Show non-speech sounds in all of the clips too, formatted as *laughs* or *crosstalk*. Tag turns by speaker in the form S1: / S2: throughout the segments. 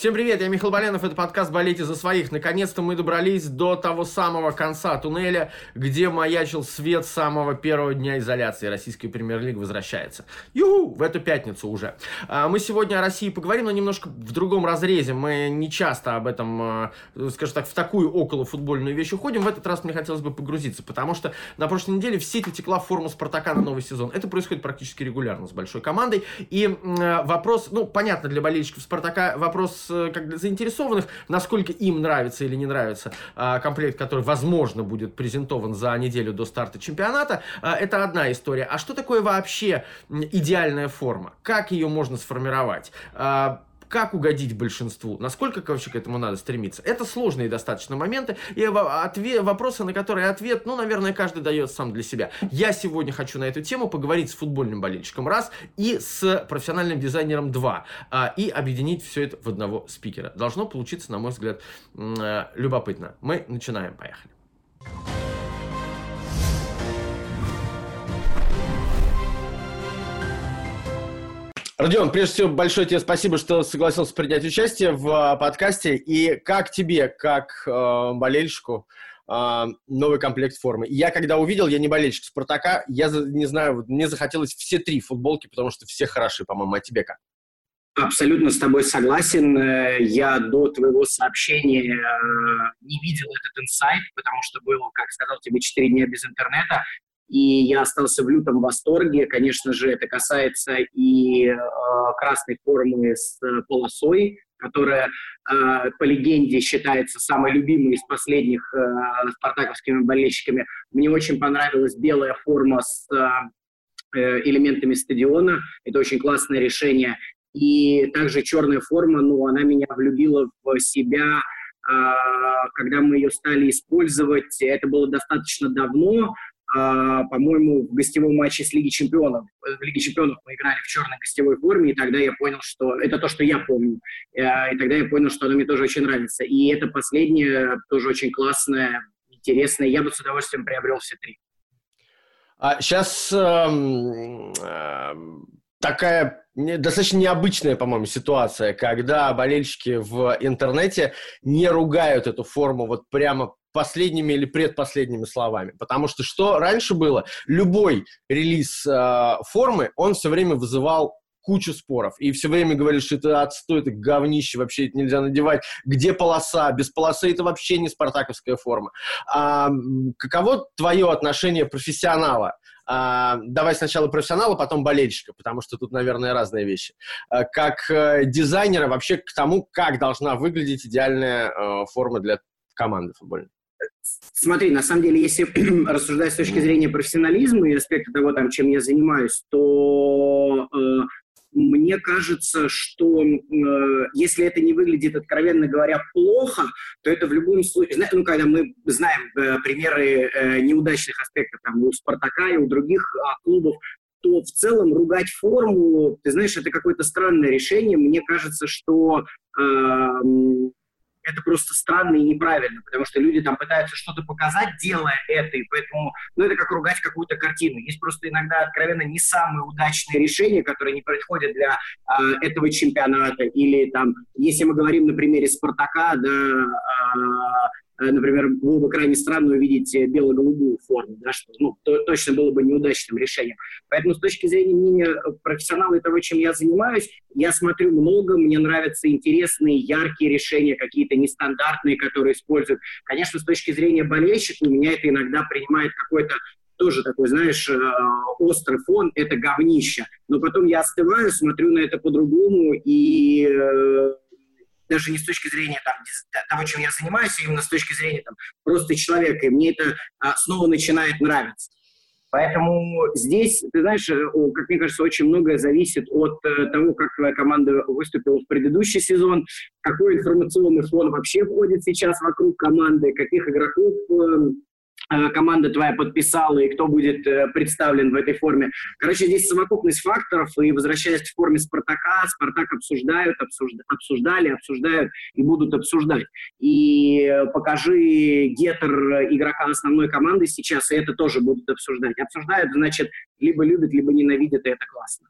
S1: Всем привет, я Михаил Боленов, это подкаст «Болейте за своих». Наконец-то мы добрались до того самого конца туннеля, где маячил свет самого первого дня изоляции. Российская премьер-лига возвращается. Юху! В эту пятницу уже. А, мы сегодня о России поговорим, но немножко в другом разрезе. Мы не часто об этом, а, скажем так, в такую околофутбольную вещь уходим. В этот раз мне хотелось бы погрузиться, потому что на прошлой неделе в сети текла форма «Спартака» на новый сезон. Это происходит практически регулярно с большой командой. И вопрос, ну, понятно для болельщиков «Спартака», вопрос как для заинтересованных, насколько им нравится или не нравится а, комплект, который, возможно, будет презентован за неделю до старта чемпионата, а, это одна история. А что такое вообще идеальная форма? Как ее можно сформировать? Как угодить большинству, насколько, короче, к этому надо стремиться. Это сложные достаточно моменты, и ответ, вопросы, на которые ответ, ну, наверное, каждый дает сам для себя. Я сегодня хочу на эту тему поговорить с футбольным болельщиком раз и с профессиональным дизайнером два, а, и объединить все это в одного спикера. Должно получиться, на мой взгляд, э, любопытно. Мы начинаем, поехали. Родион, прежде всего, большое тебе спасибо, что согласился принять участие в а, подкасте. И как тебе, как э, болельщику, э, новый комплект формы? Я когда увидел, я не болельщик Спартака, я не знаю, мне захотелось все три футболки, потому что все хороши, по-моему. А тебе как?
S2: Абсолютно с тобой согласен. Э, я до твоего сообщения э, не видел этот инсайт, потому что было, как сказал тебе, 4 дня без интернета и я остался в лютом восторге. Конечно же, это касается и э, красной формы с э, полосой, которая, э, по легенде, считается самой любимой из последних э, спартаковскими болельщиками. Мне очень понравилась белая форма с э, элементами стадиона. Это очень классное решение. И также черная форма, ну, она меня влюбила в себя, э, когда мы ее стали использовать. Это было достаточно давно, а, по-моему, в гостевом матче с Лиги Чемпионов. В Лиге Чемпионов мы играли в черной гостевой форме, и тогда я понял, что это то, что я помню. Э, и тогда я понял, что оно мне тоже очень нравится. И это последнее тоже очень классное, интересное. Я бы с удовольствием приобрел все три.
S1: А сейчас эм, э, такая достаточно необычная, по-моему, ситуация, когда болельщики в интернете не ругают эту форму вот прямо последними или предпоследними словами. Потому что что раньше было? Любой релиз э, формы, он все время вызывал кучу споров. И все время говорили, что это отстой, это говнище, вообще это нельзя надевать. Где полоса? Без полосы это вообще не спартаковская форма. А, каково твое отношение профессионала? А, давай сначала профессионала, потом болельщика, потому что тут, наверное, разные вещи. А, как э, дизайнера вообще к тому, как должна выглядеть идеальная э, форма для команды футбольной.
S2: Смотри, на самом деле, если *clears throat* рассуждать с точки зрения профессионализма и аспекта того, там, чем я занимаюсь, то э, мне кажется, что э, если это не выглядит, откровенно говоря, плохо, то это в любом случае, ну, когда мы знаем э, примеры э, неудачных аспектов там, у «Спартака» и у других э, клубов, то в целом ругать форму, ты знаешь, это какое-то странное решение. Мне кажется, что э, это просто странно и неправильно, потому что люди там пытаются что-то показать, делая это, и поэтому, ну, это как ругать какую-то картину. Есть просто иногда, откровенно, не самые удачные решения, которые не происходят для э, этого чемпионата, или там, если мы говорим на примере Спартака, да, Э, например, было бы крайне странно увидеть э, бело-голубую форму, да, что ну, то, точно было бы неудачным решением. Поэтому с точки зрения мнения э, профессионала и того, чем я занимаюсь, я смотрю много, мне нравятся интересные, яркие решения, какие-то нестандартные, которые используют. Конечно, с точки зрения болельщика, у меня это иногда принимает какой-то тоже такой, знаешь, острый фон, это говнище. Но потом я остываю, смотрю на это по-другому и даже не с точки зрения там, того, чем я занимаюсь, а именно с точки зрения там, просто человека. И мне это а, снова начинает нравиться. Поэтому здесь, ты знаешь, э, как мне кажется, очень многое зависит от э, того, как твоя команда выступила в предыдущий сезон, какой информационный фон вообще входит сейчас вокруг команды, каких игроков э, Э, команда твоя подписала и кто будет э, представлен в этой форме. Короче, здесь совокупность факторов, и возвращаясь к форме Спартака, Спартак обсуждают, обсужда, обсуждали, обсуждают и будут обсуждать. И э, покажи гетер игрока основной команды сейчас, и это тоже будут обсуждать. Обсуждают, значит, либо любят, либо ненавидят, и это классно.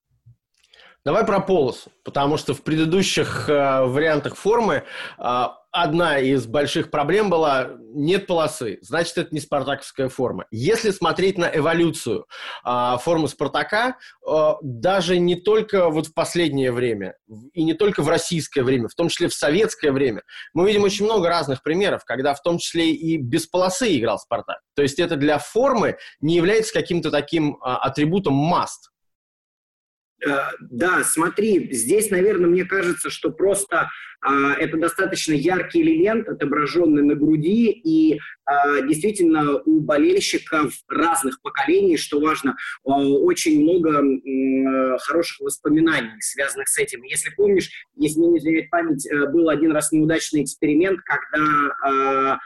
S1: Давай про полосу, потому что в предыдущих э, вариантах формы э, одна из больших проблем была нет полосы, значит это не спартаковская форма. Если смотреть на эволюцию э, формы Спартака, э, даже не только вот в последнее время и не только в российское время, в том числе в советское время, мы видим очень много разных примеров, когда в том числе и без полосы играл Спартак. То есть это для формы не является каким-то таким э, атрибутом must.
S2: Э, да, смотри, здесь, наверное, мне кажется, что просто а, это достаточно яркий элемент, отображенный на груди, и а, действительно у болельщиков разных поколений, что важно, а, очень много а, хороших воспоминаний, связанных с этим. Если помнишь, если не изменяет память, э, был один раз неудачный эксперимент, когда а,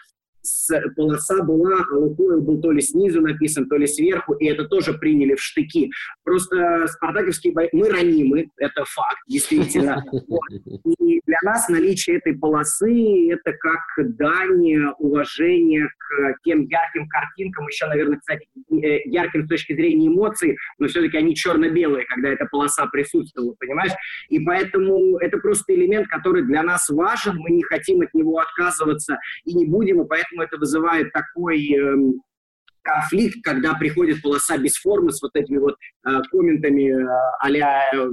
S2: полоса была, а Лукойл был то ли снизу написан, то ли сверху, и это тоже приняли в штыки. Просто спартаковские бои... Мы ранимы, это факт, действительно. И для нас наличие этой полосы — это как дань уважения к тем ярким картинкам, еще, наверное, кстати, э, ярким с точки зрения эмоций, но все-таки они черно-белые, когда эта полоса присутствовала, понимаешь? И поэтому это просто элемент, который для нас важен, мы не хотим от него отказываться и не будем, и поэтому поэтому это вызывает такой э, конфликт, когда приходит полоса без формы с вот этими вот э, комментами э, э,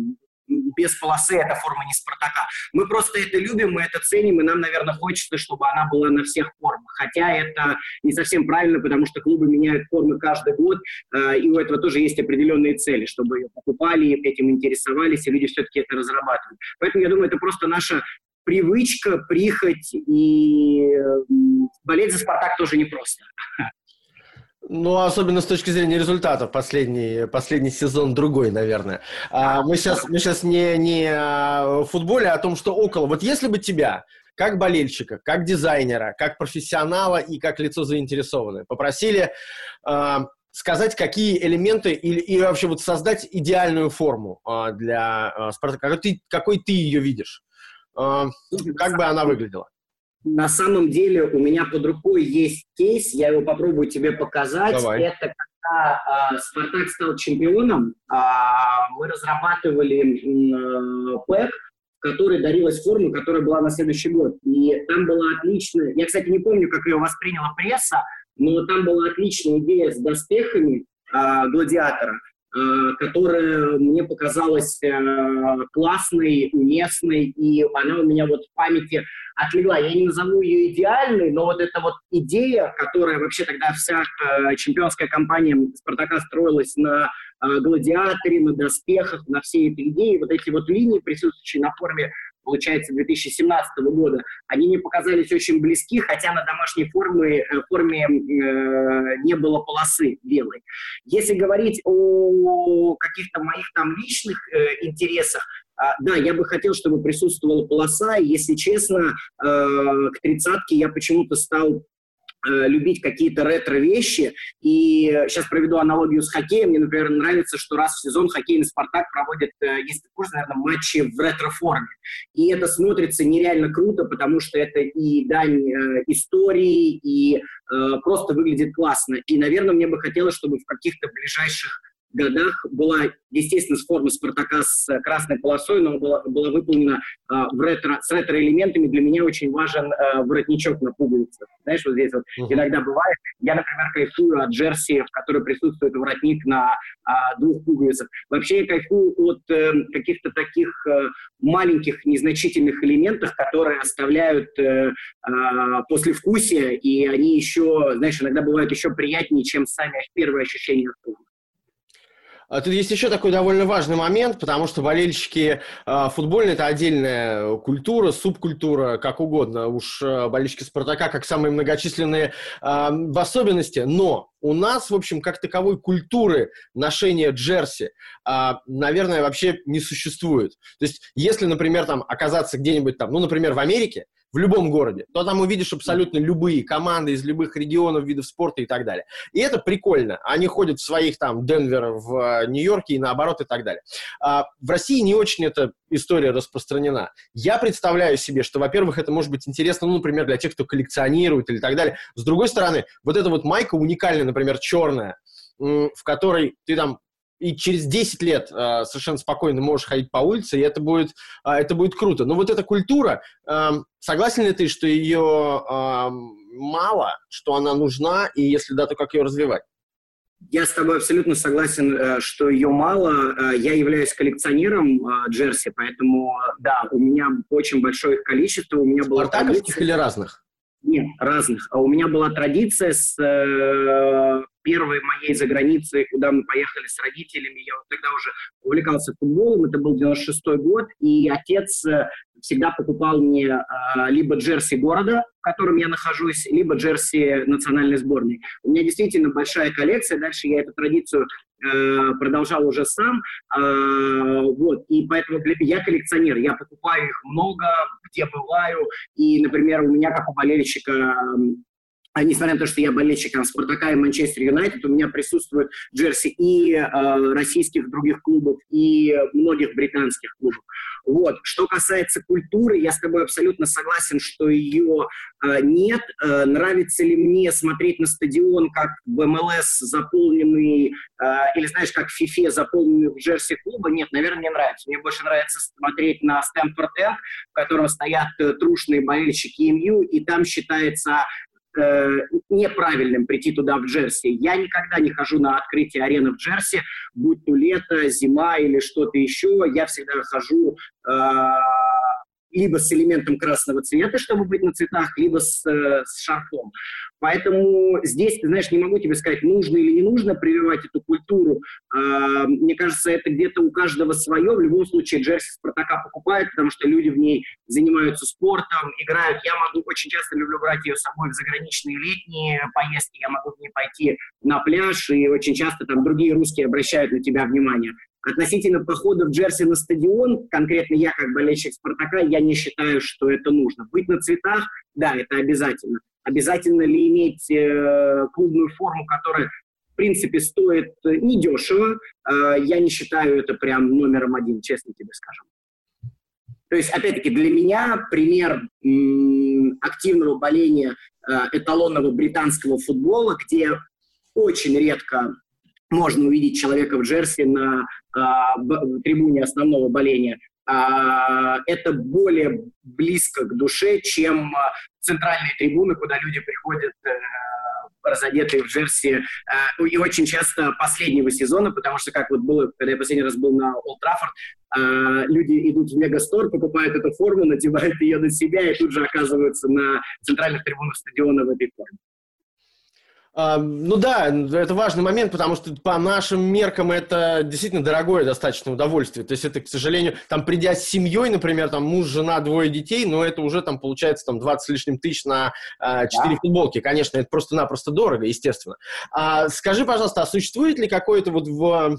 S2: без полосы эта форма не Спартака. Мы просто это любим, мы это ценим, и нам, наверное, хочется, чтобы она была на всех формах. Хотя это не совсем правильно, потому что клубы меняют формы каждый год, э, и у этого тоже есть определенные цели, чтобы ее покупали, этим интересовались, и люди все-таки это разрабатывают. Поэтому я думаю, это просто наша привычка, прихоть, и болеть за «Спартак» тоже непросто.
S1: Ну, особенно с точки зрения результатов. Последний, последний сезон другой, наверное. А, мы сейчас, мы сейчас не, не о футболе, а о том, что около. Вот если бы тебя, как болельщика, как дизайнера, как профессионала и как лицо заинтересованное, попросили а, сказать, какие элементы или, или вообще вот создать идеальную форму а, для а, Спартака, какой ты, какой ты ее видишь? А, как бы она выглядела?
S2: На самом деле у меня под рукой есть кейс, я его попробую тебе показать.
S1: Давай.
S2: Это когда а, Спартак стал чемпионом, а, мы разрабатывали а, пэк, в который дарилась форма, которая была на следующий год. И там была отличная, я, кстати, не помню, как ее восприняла пресса, но там была отличная идея с доспехами а, гладиатора – Э, которая мне показалась э, классной, уместной, и она у меня вот в памяти отлегла. Я не назову ее идеальной, но вот эта вот идея, которая вообще тогда вся э, чемпионская компания «Спартака» строилась на гладиаторе, на доспехах, на всей этой идее, вот эти вот линии, присутствующие на форме получается, 2017 года, они мне показались очень близки, хотя на домашней форме, э, форме э, не было полосы белой. Если говорить о каких-то моих там личных э, интересах, э, да, я бы хотел, чтобы присутствовала полоса, если честно, э, к тридцатке я почему-то стал любить какие-то ретро-вещи. И сейчас проведу аналогию с хоккеем. Мне, например, нравится, что раз в сезон хоккейный «Спартак» проводит, э, есть курс, наверное, матчи в ретро-форме. И это смотрится нереально круто, потому что это и дань э, истории, и э, просто выглядит классно. И, наверное, мне бы хотелось, чтобы в каких-то ближайших годах была, естественно, с формы Спартака с красной полосой, но была, была выполнена э, в ретро, с ретро-элементами. Для меня очень важен э, воротничок на пуговицах. Знаешь, вот здесь вот uh-huh. иногда бывает. Я, например, кайфую от джерси, в которой присутствует воротник на э, двух пуговицах. Вообще я кайфую от э, каких-то таких э, маленьких, незначительных элементов, которые оставляют э, э, послевкусие, и они еще, знаешь, иногда бывают еще приятнее, чем сами первые ощущения от формы.
S1: А тут есть еще такой довольно важный момент, потому что болельщики э, футбольные – это отдельная культура, субкультура, как угодно. Уж э, болельщики «Спартака» как самые многочисленные в особенности. Но у нас, в общем, как таковой культуры ношения джерси, наверное, вообще не существует. То есть, если, например, там оказаться где-нибудь там, ну, например, в Америке, в любом городе, то там увидишь абсолютно любые команды из любых регионов, видов спорта и так далее. И это прикольно. Они ходят в своих там Денвер, в э, Нью-Йорке и наоборот и так далее. А в России не очень эта история распространена. Я представляю себе, что, во-первых, это может быть интересно, ну, например, для тех, кто коллекционирует или так далее. С другой стороны, вот эта вот майка уникальная, например, черная, в которой ты там и через 10 лет э, совершенно спокойно можешь ходить по улице, и это будет, э, это будет круто. Но вот эта культура, э, согласен ли ты, что ее э, мало, что она нужна, и если да, то как ее развивать?
S2: Я с тобой абсолютно согласен, э, что ее мало. Э, я являюсь коллекционером э, джерси, поэтому, да, у меня очень большое их количество. У меня было
S1: традиция... или разных?
S2: Нет, разных. А у меня была традиция с первой моей за границей, куда мы поехали с родителями. Я тогда уже увлекался футболом, это был 96-й год, и отец э, всегда покупал мне э, либо джерси города, в котором я нахожусь, либо джерси национальной сборной. У меня действительно большая коллекция, дальше я эту традицию э, продолжал уже сам, э, вот, и поэтому я коллекционер, я покупаю их много, где бываю, и, например, у меня, как у болельщика а несмотря на то, что я болельщик Спартака и Манчестер Юнайтед, у меня присутствуют джерси и э, российских других клубов, и многих британских клубов. Вот. Что касается культуры, я с тобой абсолютно согласен, что ее э, нет. Э, нравится ли мне смотреть на стадион, как в МЛС заполненный, э, или знаешь, как в FIFA заполненный в джерси клуба? Нет, наверное, мне нравится. Мне больше нравится смотреть на Стэнфорд Энд, в котором стоят э, трушные болельщики МЮ, и там считается э, неправильным прийти туда в Джерси. Я никогда не хожу на открытие арены в Джерси, будь то лето, зима или что-то еще. Я всегда хожу э, либо с элементом красного цвета, чтобы быть на цветах, либо с, э, с шарфом. Поэтому здесь, ты знаешь, не могу тебе сказать, нужно или не нужно прививать эту культуру. А, мне кажется, это где-то у каждого свое. В любом случае, джерси Спартака покупают, потому что люди в ней занимаются спортом, играют. Я могу, очень часто люблю брать ее с собой в заграничные летние поездки. Я могу в ней пойти на пляж, и очень часто там другие русские обращают на тебя внимание. Относительно похода в Джерси на стадион, конкретно я, как болельщик «Спартака», я не считаю, что это нужно. Быть на цветах, да, это обязательно. Обязательно ли иметь э, клубную форму, которая, в принципе, стоит недешево, э, я не считаю это прям номером один, честно тебе скажу. То есть, опять-таки, для меня пример активного боления э, эталонного британского футбола, где очень редко можно увидеть человека в джерси на а, трибуне основного боления, а, это более близко к душе, чем а, центральные трибуны, куда люди приходят э, разодетые в джерси. Э, и очень часто последнего сезона, потому что, как вот было, когда я последний раз был на Олд Траффорд, э, люди идут в Мегастор, покупают эту форму, надевают ее на себя и тут же оказываются на центральных трибунах стадиона в этой форме.
S1: Ну да, это важный момент, потому что по нашим меркам это действительно дорогое достаточно удовольствие. То есть это, к сожалению, там придя с семьей, например, там муж, жена, двое детей, но это уже там получается там 20 с лишним тысяч на э, 4 да. футболки. Конечно, это просто-напросто дорого, естественно. А, скажи, пожалуйста, а существует ли какое-то вот в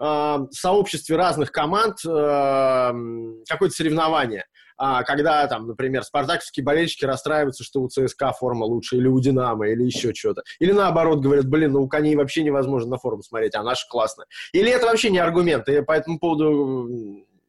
S1: э, сообществе разных команд э, какое-то соревнование? А, когда, там, например, спартаковские болельщики расстраиваются, что у ЦСКА форма лучше, или у Динамо, или еще что-то. Или наоборот говорят, блин, ну у коней вообще невозможно на форму смотреть, а наша классная. Или это вообще не аргумент, и по этому поводу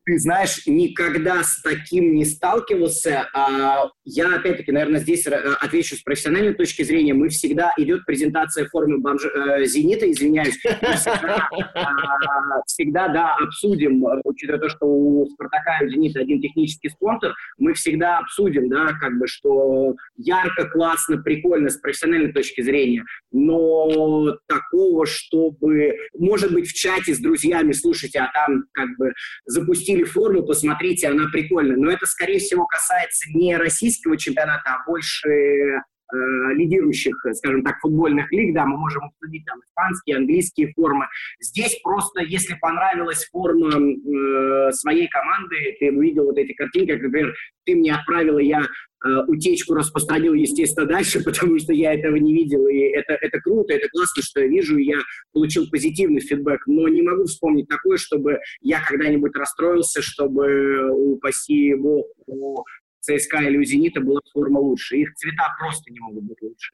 S2: ты знаешь, никогда с таким не сталкивался. А я, опять-таки, наверное, здесь э, отвечу с профессиональной точки зрения. Мы всегда, идет презентация формы бомж... э, «Зенита», извиняюсь. Всегда, а, всегда, да, обсудим, учитывая то, что у «Спартака» и «Зенита» один технический спонсор, мы всегда обсудим, да, как бы, что ярко, классно, прикольно с профессиональной точки зрения. Но такого, чтобы, может быть, в чате с друзьями, слушайте, а там как бы запустить запустили форму, посмотрите, она прикольная. Но это, скорее всего, касается не российского чемпионата, а больше э, лидирующих, скажем так, футбольных лиг, да, мы можем обсудить там испанские, английские формы. Здесь просто, если понравилась форма э, своей команды, ты увидел вот эти картинки, как, например, ты мне отправила, я Э, утечку распространил, естественно, дальше, *laughs* потому что я этого не видел, и это, это круто, это классно, что я вижу, и я получил позитивный фидбэк, но не могу вспомнить такое, чтобы я когда-нибудь расстроился, чтобы, упаси бог, у ЦСКА или у «Зенита» была форма лучше. Их цвета просто не могут быть лучше.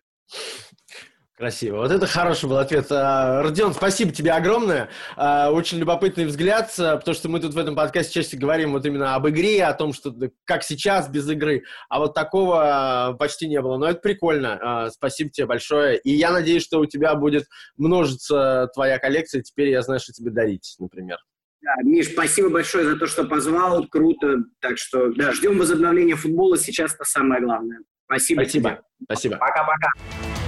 S1: Красиво. Вот это хороший был ответ. А, Родион, спасибо тебе огромное. А, очень любопытный взгляд, а, потому что мы тут в этом подкасте чаще говорим вот именно об игре, о том, что как сейчас без игры, а вот такого почти не было. Но это прикольно. Спасибо тебе большое. И я надеюсь, что у тебя будет множиться твоя коллекция. Теперь я знаю, что тебе дарить, например.
S2: Да, Миш, спасибо большое за то, что позвал. Круто. Так что, да, ждем возобновления футбола. Сейчас это самое главное. Спасибо.
S1: Спасибо. Тебе. Спасибо.
S2: Пока-пока.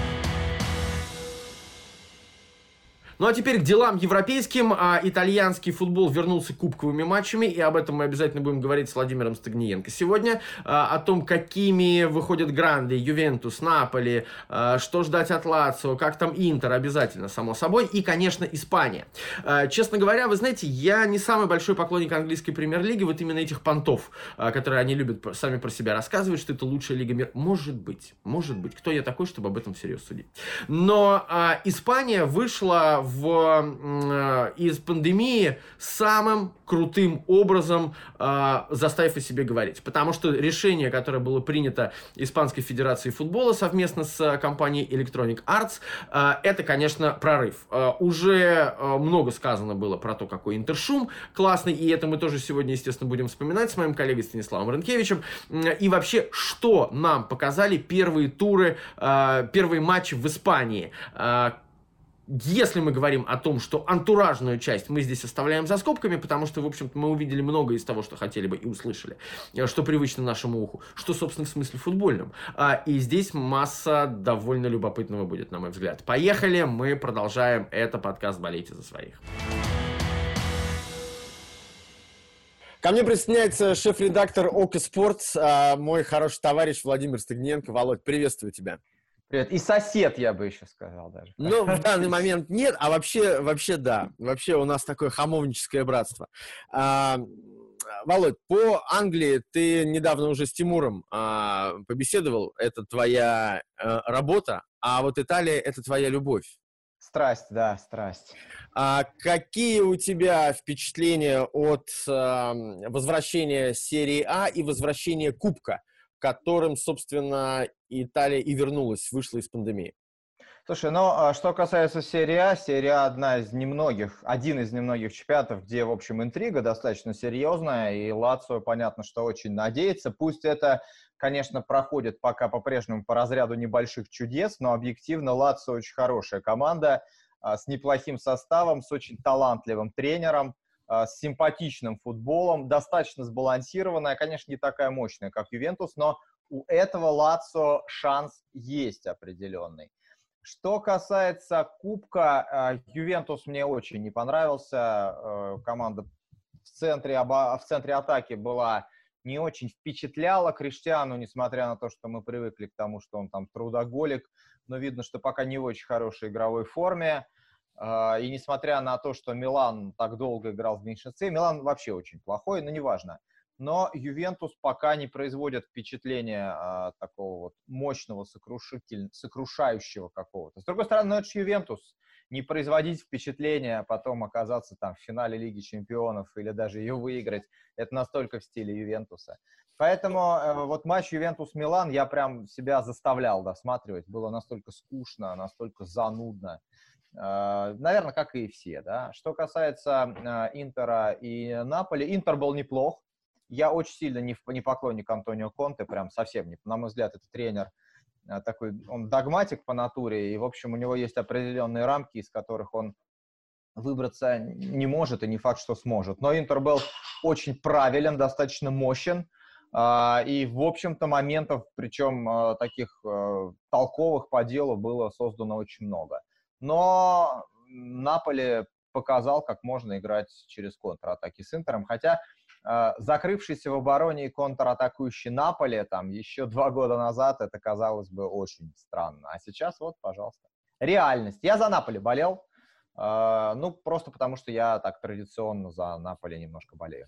S1: Ну а теперь к делам европейским. А, итальянский футбол вернулся кубковыми матчами, и об этом мы обязательно будем говорить с Владимиром Стагниенко сегодня. А, о том, какими выходят гранды, Ювентус, Наполи, а, что ждать от Лацио, как там Интер, обязательно, само собой. И, конечно, Испания. А, честно говоря, вы знаете, я не самый большой поклонник английской премьер-лиги, вот именно этих понтов, а, которые они любят сами про себя рассказывать, что это лучшая лига мира. Может быть, может быть. Кто я такой, чтобы об этом всерьез судить? Но а, Испания вышла в, э, из пандемии самым крутым образом э, заставив о себе говорить. Потому что решение, которое было принято Испанской Федерацией футбола совместно с компанией Electronic Arts, э, это, конечно, прорыв. Э, уже э, много сказано было про то, какой интершум классный, и это мы тоже сегодня, естественно, будем вспоминать с моим коллегой Станиславом Ренкевичем. И вообще, что нам показали первые туры, э, первые матчи в Испании. Если мы говорим о том, что антуражную часть мы здесь оставляем за скобками, потому что, в общем-то, мы увидели много из того, что хотели бы и услышали, э, что привычно нашему уху, что, собственно, в смысле футбольном. А, и здесь масса довольно любопытного будет, на мой взгляд. Поехали, мы продолжаем. Это подкаст «Болейте за своих». Ко мне присоединяется шеф-редактор ОК Спортс, а, мой хороший товарищ Владимир Стыгненко. Володь, приветствую тебя.
S3: Привет. И сосед, я бы еще сказал даже.
S1: Ну, в данный момент нет, а вообще, вообще да. Вообще у нас такое хамовническое братство. А, Володь, по Англии ты недавно уже с Тимуром а, побеседовал. Это твоя а, работа, а вот Италия — это твоя любовь.
S3: Страсть, да, страсть.
S1: А какие у тебя впечатления от а, возвращения серии А и возвращения Кубка? Которым, собственно, Италия и вернулась, вышла из пандемии.
S3: Слушай, ну, а что касается серии А, серия А одна из немногих, один из немногих чемпионатов, где, в общем, интрига достаточно серьезная, и Лацио, понятно, что очень надеется. Пусть это, конечно, проходит пока по-прежнему по разряду небольших чудес, но объективно Лацио очень хорошая команда, а, с неплохим составом, с очень талантливым тренером, с симпатичным футболом, достаточно сбалансированная, конечно, не такая мощная, как Ювентус, но у этого Лацо шанс есть определенный. Что касается Кубка, а, Ювентус мне очень не понравился. А, команда в центре, в центре атаки была не очень впечатляла Криштиану, несмотря на то, что мы привыкли к тому, что он там трудоголик, но видно, что пока не в очень хорошей игровой форме. А, и несмотря на то, что Милан так долго играл в меньшинстве, Милан вообще очень плохой, но неважно. Но Ювентус пока не производит впечатления а, такого вот мощного, сокрушающего какого-то. С другой стороны, ну, это же Ювентус. Не производить впечатление, а потом оказаться там в финале Лиги Чемпионов или даже ее выиграть, это настолько в стиле Ювентуса. Поэтому э, вот матч Ювентус-Милан я прям себя заставлял досматривать. Было настолько скучно, настолько занудно. А, Наверное, как и все, да. Что касается а, Интера и Наполи, Интер был неплох. Я очень сильно не, не поклонник Антонио Конте, прям совсем не. На мой взгляд, это тренер а, такой, он догматик по натуре, и, в общем, у него есть определенные рамки, из которых он выбраться не может, и не факт, что сможет. Но Интер был очень правилен, достаточно мощен, и, в общем-то, моментов, причем таких толковых по делу, было создано очень много. Но Наполе показал, как можно играть через контратаки с Интером, хотя э, закрывшийся в обороне и контратакующий Наполе там еще два года назад это казалось бы очень странно. А сейчас вот, пожалуйста. Реальность. Я за Наполе болел, э, ну, просто потому что я так традиционно за Наполе немножко болею.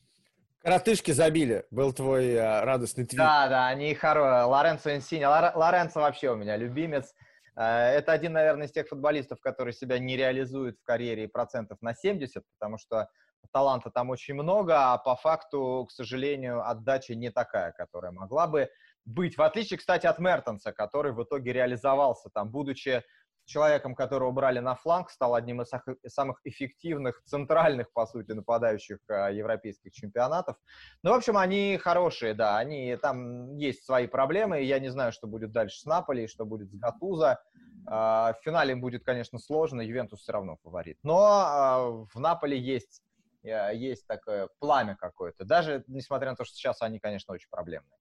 S1: Коротышки забили, был твой э, радостный твит.
S3: Да, да, они хорошие. Лоренцо Инсини. Лоренцо вообще у меня любимец. Э, это один, наверное, из тех футболистов, который себя не реализует в карьере процентов на 70, потому что таланта там очень много, а по факту, к сожалению, отдача не такая, которая могла бы быть. В отличие, кстати, от Мертенса, который в итоге реализовался там, будучи человеком, которого брали на фланг, стал одним из самых эффективных центральных, по сути, нападающих э, европейских чемпионатов. Ну, в общем, они хорошие, да, они, там есть свои проблемы, я не знаю, что будет дальше с Наполи, что будет с Гатуза. В финале будет, конечно, сложно, Ювентус все равно фаворит. Но в Наполе есть, есть такое пламя какое-то, даже несмотря на то, что сейчас они, конечно, очень проблемные.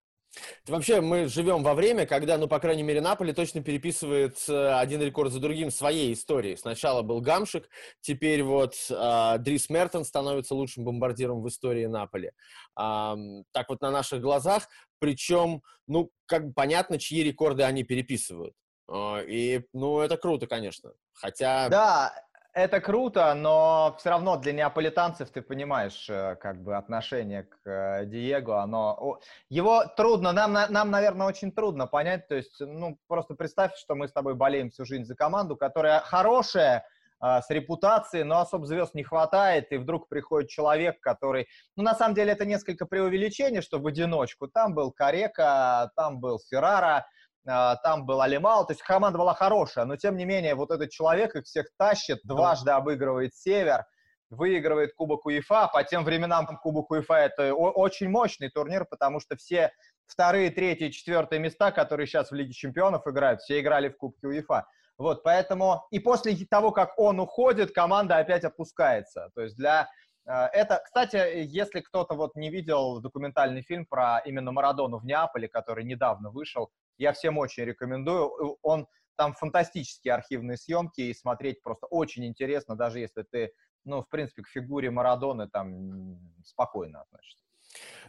S1: Вообще, мы живем во время, когда, ну, по крайней мере, Наполи точно переписывает э, один рекорд за другим своей истории. Сначала был Гамшик, теперь вот э, Дрис Мертон становится лучшим бомбардиром в истории Наполи. Э, так вот на наших глазах, причем, ну, как бы понятно, чьи рекорды они переписывают. Э, и, ну, это круто, конечно. Хотя...
S3: Да, это круто, но все равно для неаполитанцев ты понимаешь, э, как бы отношение к э, Диего, оно его трудно, нам, нам, наверное, очень трудно понять. То есть, ну просто представь, что мы с тобой болеем всю жизнь за команду, которая хорошая, э, с репутацией, но особо звезд не хватает, и вдруг приходит человек, который... Ну, на самом деле, это несколько преувеличение, что в одиночку. Там был Карека, там был Феррара, там был Алимал, то есть команда была хорошая, но тем не менее вот этот человек их всех тащит, дважды обыгрывает Север, выигрывает Кубок УЕФА, по тем временам Кубок УЕФА это очень мощный турнир, потому что все вторые, третьи, четвертые места, которые сейчас в Лиге Чемпионов играют, все играли в Кубке УЕФА. Вот, поэтому и после того, как он уходит, команда опять опускается. То есть для а, это, кстати, если кто-то вот не видел документальный фильм про именно Марадону в Неаполе, который недавно вышел, я всем очень рекомендую. Он там фантастические архивные съемки, и смотреть просто очень интересно, даже если ты, ну, в принципе, к фигуре Марадоны там спокойно относишься.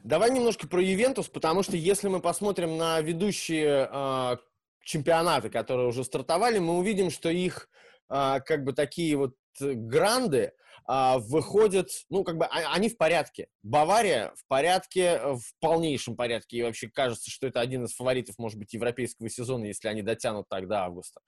S1: Давай немножко про Ювентус, потому что если мы посмотрим на ведущие э, чемпионаты, которые уже стартовали, мы увидим, что их э, как бы такие вот гранды, а, выходят, ну, как бы а, они в порядке. Бавария в порядке, э, в полнейшем порядке. И вообще кажется, что это один из фаворитов, может быть, европейского сезона, если они дотянут так до августа.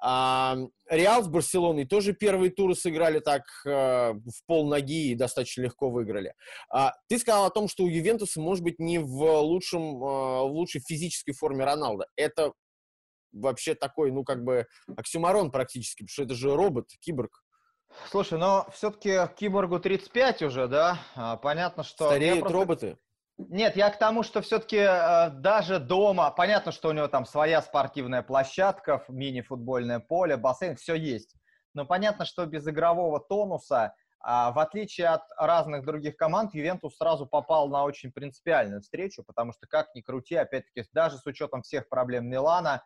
S1: А, Реал с Барселоной тоже первые туры сыграли так а, в пол ноги и достаточно легко выиграли. А, ты сказал о том, что у Ювентуса может быть не в, лучшем, а, в лучшей физической форме Роналда. Это вообще такой, ну, как бы оксюмарон практически, потому что это же робот, киборг.
S3: Слушай, но все-таки Киборгу 35 уже, да? А, понятно, что...
S1: Стареют просто... роботы?
S3: Нет, я к тому, что все-таки э, даже дома, понятно, что у него там своя спортивная площадка, мини-футбольное поле, бассейн, все есть. Но понятно, что без игрового тонуса, э, в отличие от разных других команд, Ювентус сразу попал на очень принципиальную встречу, потому что, как ни крути, опять-таки, даже с учетом всех проблем Милана, а,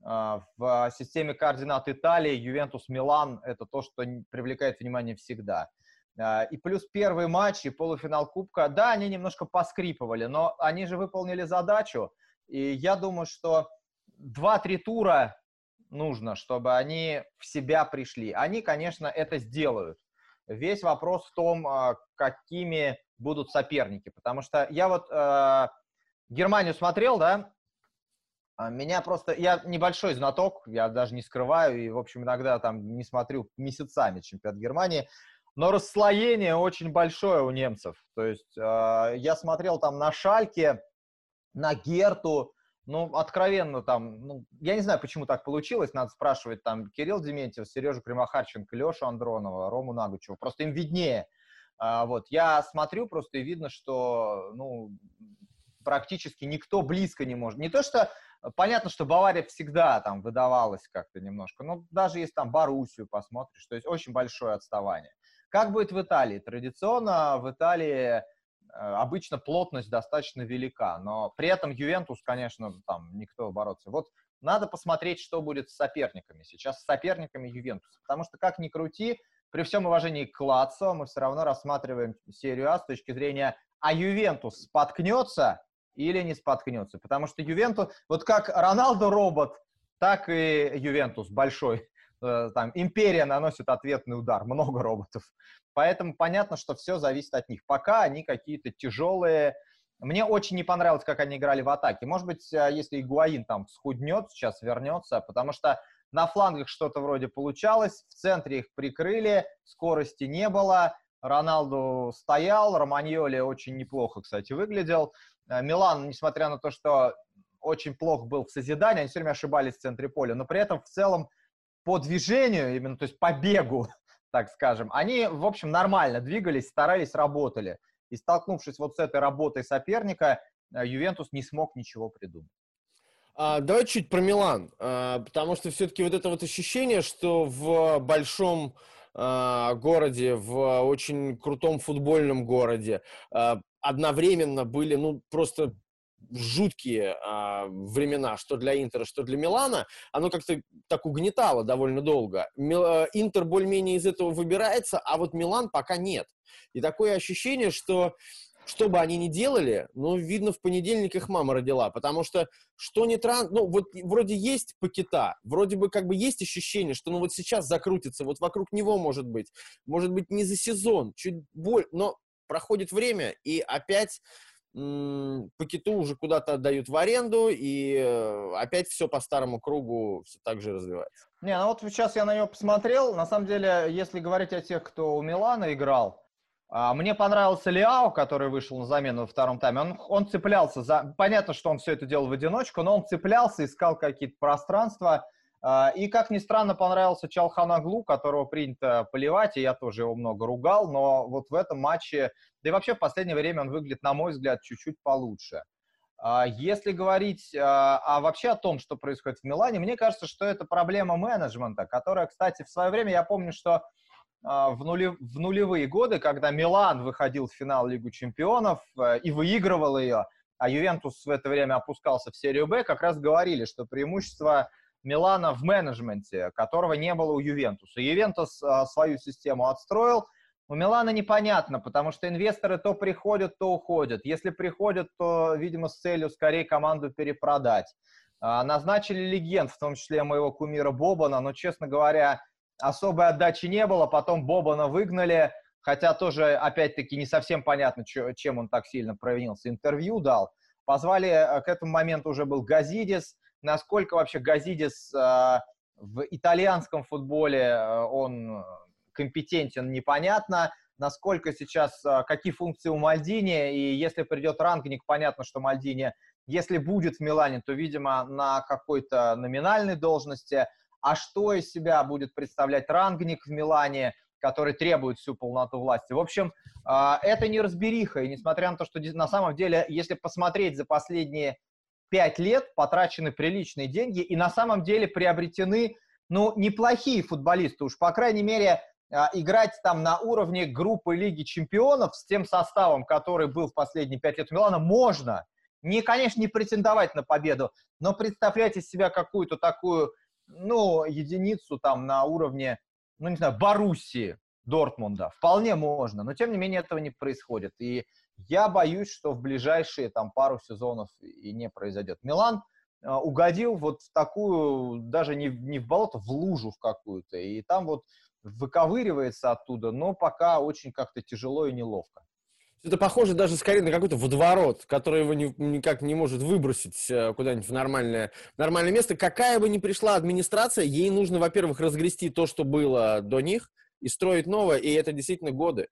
S3: в системе координат Италии Ювентус Милан это то, что привлекает внимание всегда. А, и плюс первый матч и полуфинал Кубка, да, они немножко поскрипывали, но они же выполнили задачу. И я думаю, что 2-3 тура нужно, чтобы они в себя пришли. Они, конечно, это сделают. Весь вопрос в том, а, какими будут соперники. Потому что я вот э, Германию смотрел, да, а, меня просто... Я небольшой знаток, я даже не скрываю, и, в общем, иногда там не смотрю месяцами чемпионат Германии, но расслоение очень большое у немцев. То есть э, я смотрел там на Шальке, на Герту, ну, откровенно там, ну, я не знаю, почему так получилось, надо спрашивать там Кирилл Дементьев, Сережу Примахарченко, Лешу Андронова, Рому Нагучева, просто им виднее. А, вот, я смотрю просто и видно, что, ну, практически никто близко не может. Не то, что Понятно, что Бавария всегда там выдавалась как-то немножко, но даже если там Боруссию посмотришь, то есть очень большое отставание. Как будет в Италии? Традиционно в Италии э, обычно плотность достаточно велика, но при этом Ювентус, конечно, там никто бороться. Вот надо посмотреть, что будет с соперниками сейчас, с соперниками Ювентуса, потому что, как ни крути, при всем уважении к Лацо, мы все равно рассматриваем серию А с точки зрения, а Ювентус споткнется, или не споткнется. Потому что Ювентус, вот как Роналдо робот, так и Ювентус большой. Э, там империя наносит ответный удар, много роботов. Поэтому понятно, что все зависит от них. Пока они какие-то тяжелые. Мне очень не понравилось, как они играли в атаке. Может быть, э, если Игуаин там схуднет, сейчас вернется, потому что на флангах что-то вроде получалось, в центре их прикрыли, скорости не было, Роналду стоял, Романьоли очень неплохо, кстати, выглядел. Э, Милан, несмотря на то, что очень плохо был в созидании, они все время ошибались в центре поля, но при этом в целом по движению, именно, то есть по бегу, *laughs* так скажем, они, в общем, нормально двигались, старались, работали. И столкнувшись вот с этой работой соперника, э, Ювентус не смог ничего придумать.
S1: А, давай чуть про Милан, а, потому что все-таки вот это вот ощущение, что в большом а, городе, в очень крутом футбольном городе одновременно были, ну, просто жуткие а, времена, что для Интера, что для Милана, оно как-то так угнетало довольно долго. Мил, а, Интер более-менее из этого выбирается, а вот Милан пока нет. И такое ощущение, что что бы они ни делали, ну, видно, в понедельник их мама родила, потому что что не тран... Ну, вот вроде есть пакета, вроде бы как бы есть ощущение, что ну вот сейчас закрутится, вот вокруг него может быть, может быть не за сезон, чуть боль, но проходит время, и опять пакету уже куда-то отдают в аренду, и э, опять все по старому кругу все так же развивается.
S3: Не, ну вот сейчас я на нее посмотрел. На самом деле, если говорить о тех, кто у Милана играл, а, мне понравился Лиао, который вышел на замену во втором тайме. Он, он цеплялся за... Понятно, что он все это делал в одиночку, но он цеплялся, искал какие-то пространства. А, и, как ни странно, понравился Чалханаглу, которого принято поливать, и я тоже его много ругал, но вот в этом матче, да и вообще в последнее время он выглядит, на мой взгляд, чуть-чуть получше. А, если говорить а вообще о том, что происходит в Милане, мне кажется, что это проблема менеджмента, которая, кстати, в свое время, я помню, что а, в, нули, в нулевые годы, когда Милан выходил в финал Лигу чемпионов э, и выигрывал ее, а Ювентус в это время опускался в серию Б, как раз говорили, что преимущество Милана в менеджменте, которого не было у Ювентуса. Ювентус а, свою систему отстроил, у Милана непонятно, потому что инвесторы то приходят, то уходят. Если приходят, то, видимо, с целью скорее команду перепродать. А, назначили легенд, в том числе моего кумира Бобана, но, честно говоря, особой отдачи не было, потом Бобана выгнали, хотя тоже, опять-таки, не совсем понятно, чем он так сильно провинился. Интервью дал. Позвали, э, к этому моменту уже был Газидис. Насколько вообще Газидис э, в итальянском футболе э, он компетентен, непонятно. Насколько сейчас, какие функции у Мальдини, и если придет рангник, понятно, что Мальдини, если будет в Милане, то, видимо, на какой-то номинальной должности – а что из себя будет представлять рангник в Милане, который требует всю полноту власти. В общем, а, это не разбериха, и несмотря на то, что на самом деле, если посмотреть за последние пять лет, потрачены приличные деньги, и на самом деле приобретены, ну, неплохие футболисты, уж, по крайней мере, а, играть там на уровне группы Лиги Чемпионов с тем составом, который был в последние пять лет у Милана, можно. Не, конечно, не претендовать на победу, но представлять из себя какую-то такую ну, единицу там на уровне, ну, не знаю, Боруссии, Дортмунда. Вполне можно, но тем не менее этого не происходит. И я боюсь, что в ближайшие там пару сезонов и не произойдет. Милан э, угодил вот в такую, даже не, не в болото, в лужу в какую-то. И там вот выковыривается оттуда, но пока очень как-то тяжело и неловко.
S1: Это похоже даже скорее на какой-то водоворот, который его не, никак не может выбросить э, куда-нибудь в нормальное, нормальное место. Какая бы ни пришла администрация, ей нужно, во-первых, разгрести то, что было до них, и строить новое, и это действительно годы.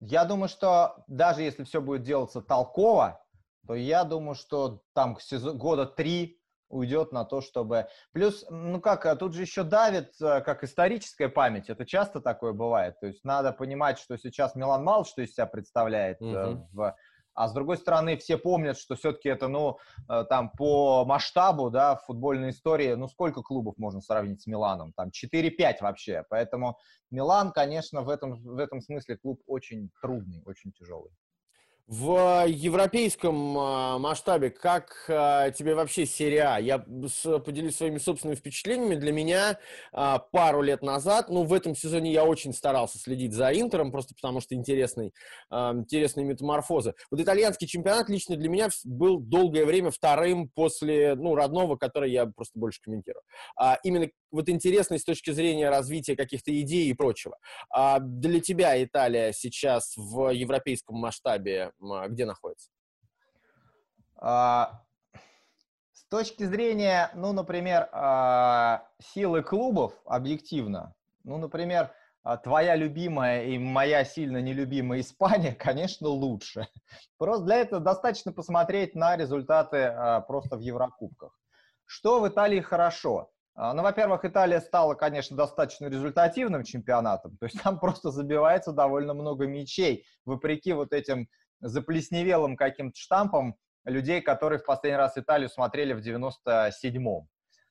S3: Я думаю, что даже если все будет делаться толково, то я думаю, что там года три уйдет на то, чтобы... Плюс, ну как, а тут же еще давит, э, как историческая память, это часто такое бывает, то есть надо понимать, что сейчас Милан мало что из себя представляет угу. в... А с другой стороны, все помнят, что все-таки это, ну, э, там, по масштабу, да, в футбольной истории, ну, сколько клубов можно сравнить с Миланом? Там 4-5 вообще. Поэтому Милан, конечно, в этом, в этом смысле клуб очень трудный, очень тяжелый.
S1: В европейском а, масштабе, как а, тебе вообще серия Я поделюсь своими собственными впечатлениями. Для меня а, пару лет назад, ну, в этом сезоне я очень старался следить за Интером, просто потому что интересный, интересные метаморфозы. Вот итальянский чемпионат лично для меня был долгое время вторым после, ну, родного, который я просто больше комментирую. Именно вот интересный с точки зрения развития каких-то идей и прочего. Для тебя Италия сейчас в европейском масштабе где находится?
S3: А, с точки зрения, ну, например, а, силы клубов, объективно, ну, например, а, твоя любимая и моя сильно нелюбимая Испания, *laughs* конечно, лучше. Просто для этого достаточно посмотреть на результаты а, просто в Еврокубках. Что в Италии хорошо? А, ну, во-первых, Италия стала, конечно, достаточно результативным чемпионатом, то есть там *laughs* просто забивается довольно много мячей, вопреки вот этим заплесневелым каким-то штампам людей, которые в последний раз Италию смотрели в 97-м.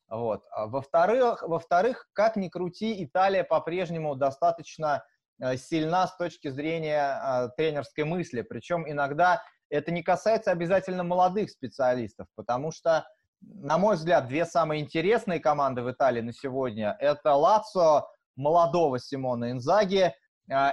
S3: Вот. А во-вторых, во-вторых, как ни крути, Италия по-прежнему достаточно э, сильна с точки зрения э, тренерской мысли. Причем иногда это не касается обязательно молодых специалистов, потому что, на мой взгляд, две самые интересные команды в Италии на сегодня – это Лацо молодого Симона Инзаги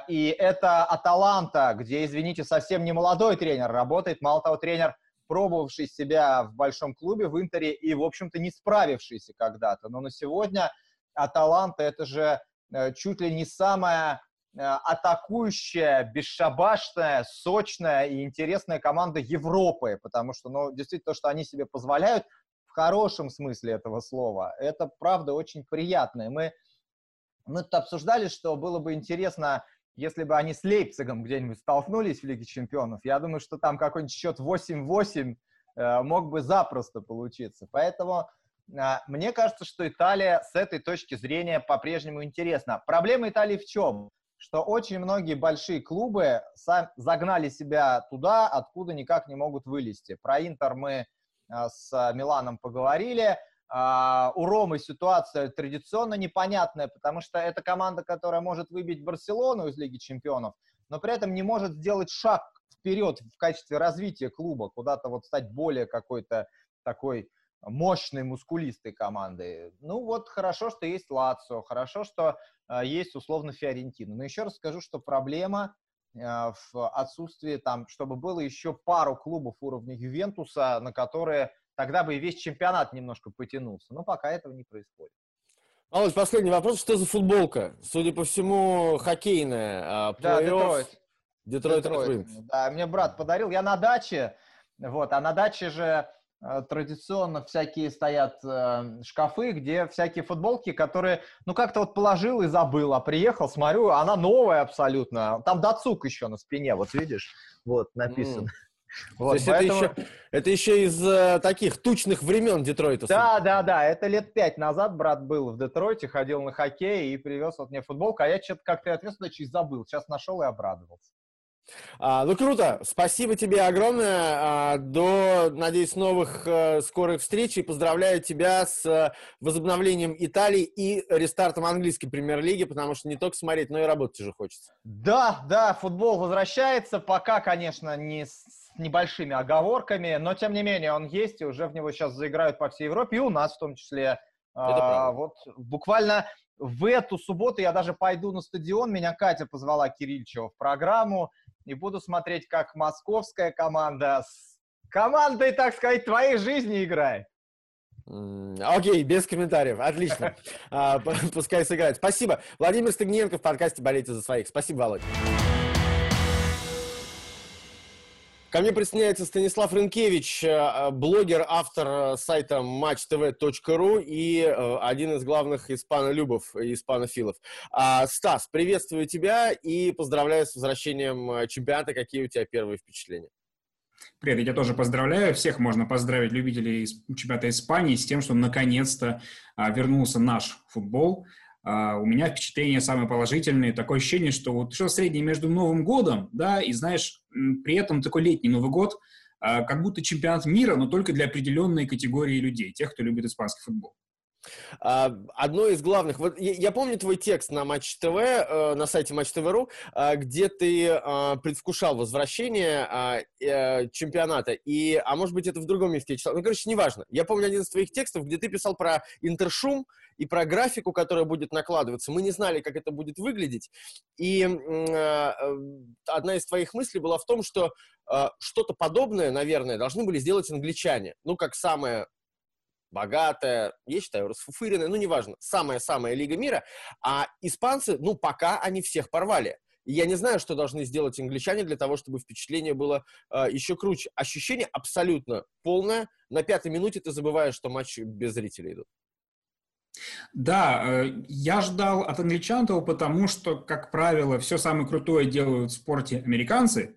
S3: и это Аталанта, где, извините, совсем не молодой тренер работает. Мало того, тренер пробовавший себя в большом клубе в Интере и, в общем-то, не справившийся когда-то. Но на сегодня Аталанта – это же э, чуть ли не самая э, атакующая, бесшабашная, сочная и интересная команда Европы, потому что, ну, действительно, то, что они себе позволяют, в хорошем смысле этого слова, это, правда, очень приятно. И мы, мы тут обсуждали, что было бы интересно если бы они с Лейпцигом где-нибудь столкнулись в Лиге Чемпионов, я думаю, что там какой-нибудь счет 8-8 э, мог бы запросто получиться. Поэтому э, мне кажется, что Италия с этой точки зрения по-прежнему интересна. Проблема Италии в чем? Что очень многие большие клубы загнали себя туда, откуда никак не могут вылезти. Про Интер мы э, с Миланом поговорили – у Ромы ситуация традиционно непонятная, потому что это команда, которая может выбить Барселону из Лиги Чемпионов, но при этом не может сделать шаг вперед в качестве развития клуба, куда-то вот стать более какой-то такой мощной, мускулистой командой. Ну вот хорошо, что есть Лацио, хорошо, что uh, есть условно Фиорентина. Но еще раз скажу, что проблема uh, в отсутствии там, чтобы было еще пару клубов уровня Ювентуса, на которые тогда бы и весь чемпионат немножко потянулся. Но пока этого не происходит.
S1: Алло, последний вопрос. Что за футболка? Судя по всему, хоккейная. А,
S3: да, Детройт.
S1: Детройт. Детройт.
S3: Да, мне брат подарил. Я на даче. Вот, а на даче же э, традиционно всякие стоят э, шкафы, где всякие футболки, которые, ну, как-то вот положил и забыл, а приехал, смотрю, она новая абсолютно. Там дацук еще на спине, вот видишь, вот написано. Mm.
S1: Вот, То есть поэтому... это, еще, это еще из э, таких тучных времен Детройта.
S3: Да, да, да. Это лет пять назад брат был в Детройте, ходил на хоккей и привез вот мне футболку, а я что-то как-то ответственно чуть забыл. Сейчас нашел и обрадовался.
S1: А, ну круто, спасибо тебе огромное. А, до, надеюсь, новых а, скорых встреч и поздравляю тебя с а, возобновлением Италии и рестартом английской премьер-лиги, потому что не только смотреть, но и работать уже хочется.
S3: Да, да, футбол возвращается, пока, конечно, не с небольшими оговорками, но тем не менее он есть, и уже в него сейчас заиграют по всей Европе, и у нас в том числе. А, вот буквально в эту субботу я даже пойду на стадион, меня Катя позвала Кирильчева в программу, и буду смотреть, как московская команда с командой, так сказать, твоей жизни играет.
S1: Окей, без комментариев. Отлично. *laughs* А, пускай сыграет. Спасибо. Владимир Стыгненко в подкасте «Болейте за своих». Спасибо, Володя. Ко мне присоединяется Станислав Рынкевич, э, блогер, автор э, сайта matchtv.ru и э, один из главных испанолюбов и испанофилов. А, Стас, приветствую тебя и поздравляю с возвращением чемпионата. Какие у тебя первые впечатления?
S4: Привет, я тоже поздравляю. Всех можно поздравить любителей чемпионата Испании с тем, что наконец-то а, вернулся наш футбол. Uh, у меня впечатление самое положительное, такое ощущение, что вот что среднее между Новым годом, да, и знаешь, при этом такой летний Новый год, uh, как будто чемпионат мира, но только для определенной категории людей, тех, кто любит испанский футбол.
S1: А, одно из главных, вот я, помню твой текст на Матч ТВ, э, на сайте Матч ТВ.ру, где ты предвкушал возвращение э, чемпионата, и, а может быть это в другом месте я читал, ну, короче, неважно. Я помню один из твоих текстов, где ты писал про интершум и про графику, которая будет накладываться. Мы не знали, как это будет выглядеть, и э, одна из твоих мыслей была в том, что э, что-то подобное, наверное, должны были сделать англичане, ну, как самое богатая, я считаю, расфуфыренная, ну, неважно, самая-самая лига мира, а испанцы, ну, пока они всех порвали. И я не знаю, что должны сделать англичане для того, чтобы впечатление было э, еще круче. Ощущение абсолютно полное. На пятой минуте ты забываешь, что матч без зрителей идут.
S4: Да, э, я ждал от англичан того, потому что, как правило, все самое крутое делают в спорте американцы,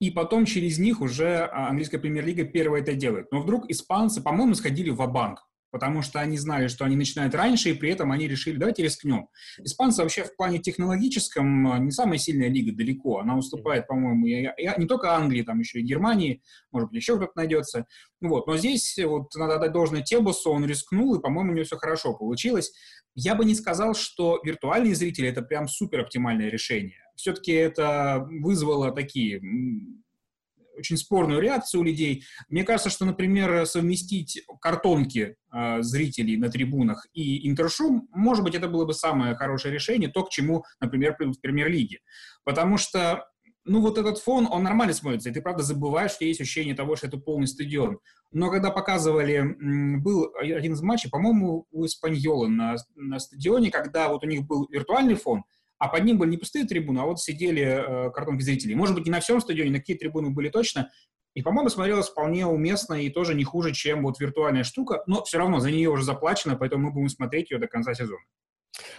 S4: и потом через них уже а, английская премьер-лига первая это делает. Но вдруг испанцы, по-моему, сходили в банк потому что они знали, что они начинают раньше, и при этом они решили, давайте рискнем. Испанцы вообще в плане технологическом э, не самая сильная лига далеко. Она уступает, по-моему, не только Англии, там еще и Германии, может быть, еще кто-то найдется. Вот. Но здесь вот надо отдать должное Тебусу, он рискнул, и, по-моему, у него все хорошо получилось. Я бы не сказал, что виртуальные зрители — это прям супер оптимальное решение. Все-таки это вызвало такие очень спорную реакцию у людей. Мне кажется, что, например, совместить картонки э, зрителей на трибунах и интершум, может быть, это было бы самое хорошее решение, то, к чему, например, в премьер-лиге. Потому что ну, вот этот фон, он нормально смотрится, и ты, правда, забываешь, что есть ощущение того, что это полный стадион. Но когда показывали, был один из матчей, по-моему, у Испаньола на, на стадионе, когда вот у них был виртуальный фон, а под ним были не пустые трибуны, а вот сидели э, картонки зрителей. Может быть, не на всем стадионе, на какие трибуны были точно. И, по-моему, смотрелось вполне уместно и тоже не хуже, чем вот виртуальная штука. Но все равно за нее уже заплачено, поэтому мы будем смотреть ее до конца сезона.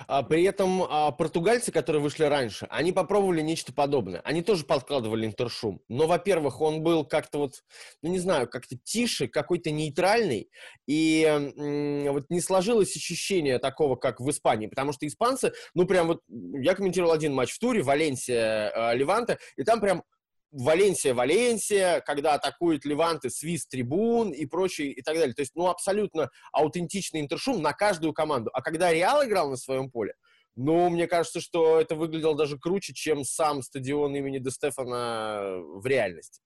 S1: А, при этом а, португальцы, которые вышли раньше, они попробовали нечто подобное. Они тоже подкладывали интершум. Но, во-первых, он был как-то вот, ну не знаю, как-то тише, какой-то нейтральный. И вот не сложилось ощущение такого, как в Испании. Потому что испанцы, ну прям вот, я комментировал один матч в туре, Валенсия, э, Леванте, и там прям Валенсия, Валенсия, когда атакует Леванты, свист трибун и прочее и так далее. То есть, ну, абсолютно аутентичный интершум на каждую команду. А когда Реал играл на своем поле, ну, мне кажется, что это выглядело даже круче, чем сам стадион имени Де Стефана в реальности.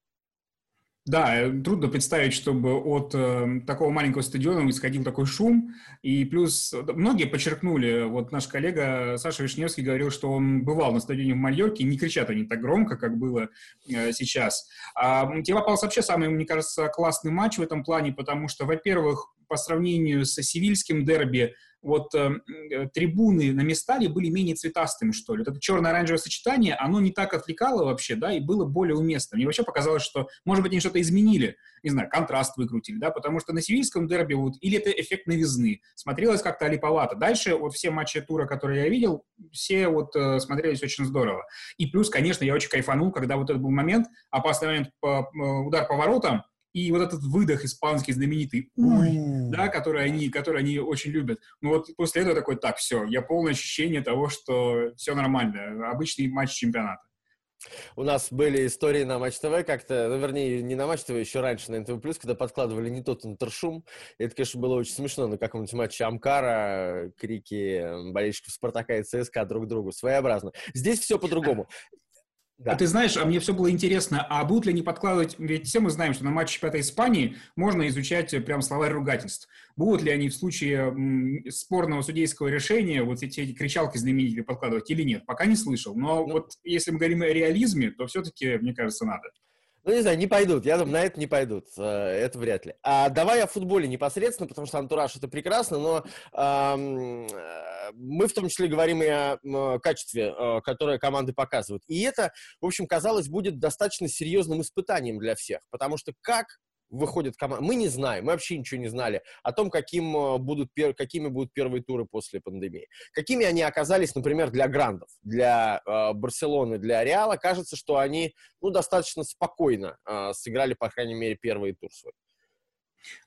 S4: Да, э, трудно представить, чтобы от э, такого маленького стадиона исходил такой шум. И плюс многие подчеркнули, вот наш коллега Саша Вишневский говорил, что он бывал на стадионе в Мальорке, не кричат они так громко, как было э, сейчас. А, тебе попался вообще самый, мне кажется, классный матч в этом плане, потому что, во-первых, по сравнению со севильским дерби, вот э, э, трибуны на Местале были менее цветастыми, что ли. Вот это черно-оранжевое сочетание, оно не так отвлекало вообще, да, и было более уместно. Мне вообще показалось, что, может быть, они что-то изменили, не знаю, контраст выкрутили, да, потому что на севильском дерби вот, или это эффект новизны, смотрелось как-то липовато. Дальше вот все матчи тура, которые я видел, все вот э, смотрелись очень здорово. И плюс, конечно, я очень кайфанул, когда вот этот был момент, опасный момент, по, э, удар по воротам, и вот этот выдох испанский знаменитый «уй», да, который они, который они очень любят. Ну вот после этого такой, так, все, я полное ощущение того, что все нормально, обычный матч чемпионата.
S1: У нас были истории на Матч ТВ как-то, ну, вернее, не на Матч ТВ, еще раньше на НТВ+, когда подкладывали не тот интершум. Это, конечно, было очень смешно на каком-нибудь матче Амкара, крики болельщиков Спартака и ЦСКА друг другу. Своеобразно. Здесь все по-другому.
S4: Да. А ты знаешь, а мне все было интересно, а будут ли они подкладывать, ведь все мы знаем, что на матче чемпионата Испании можно изучать прям словарь ругательств. Будут ли они в случае спорного судейского решения вот эти, эти кричалки знаменитые подкладывать или нет? Пока не слышал. Но ну, вот если мы говорим о реализме, то все-таки, мне кажется, надо.
S1: Ну, не знаю, не пойдут. Я думаю, на это не пойдут. Э, это вряд ли. А давай о футболе непосредственно, потому что антураж это прекрасно, но эм, мы в том числе говорим и о качестве, э, которое команды показывают. И это, в общем, казалось, будет достаточно серьезным испытанием для всех. Потому что как выходит команда. Мы не знаем, мы вообще ничего не знали о том, каким э, будут какими будут первые туры после пандемии. Какими они оказались, например, для Грандов, для э, Барселоны, для Реала. Кажется, что они ну, достаточно спокойно э, сыграли, по крайней мере, первый тур свой.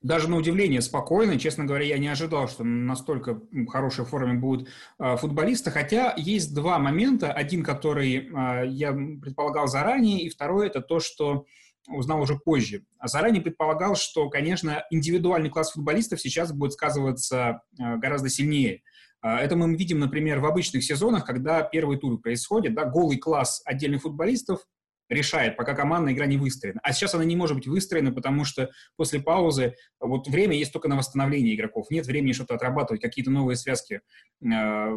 S4: Даже на удивление спокойно. Честно говоря, я не ожидал, что настолько хорошей форме будут э, футболисты. Хотя есть два момента. Один, который э, я предполагал заранее, и второй это то, что узнал уже позже. А заранее предполагал, что, конечно, индивидуальный класс футболистов сейчас будет сказываться э, гораздо сильнее. А, это мы видим, например, в обычных сезонах, когда первый тур происходит, да, голый класс отдельных футболистов решает, пока командная игра не выстроена. А сейчас она не может быть выстроена, потому что после паузы вот время есть только на восстановление игроков. Нет времени что-то отрабатывать, какие-то новые связки э,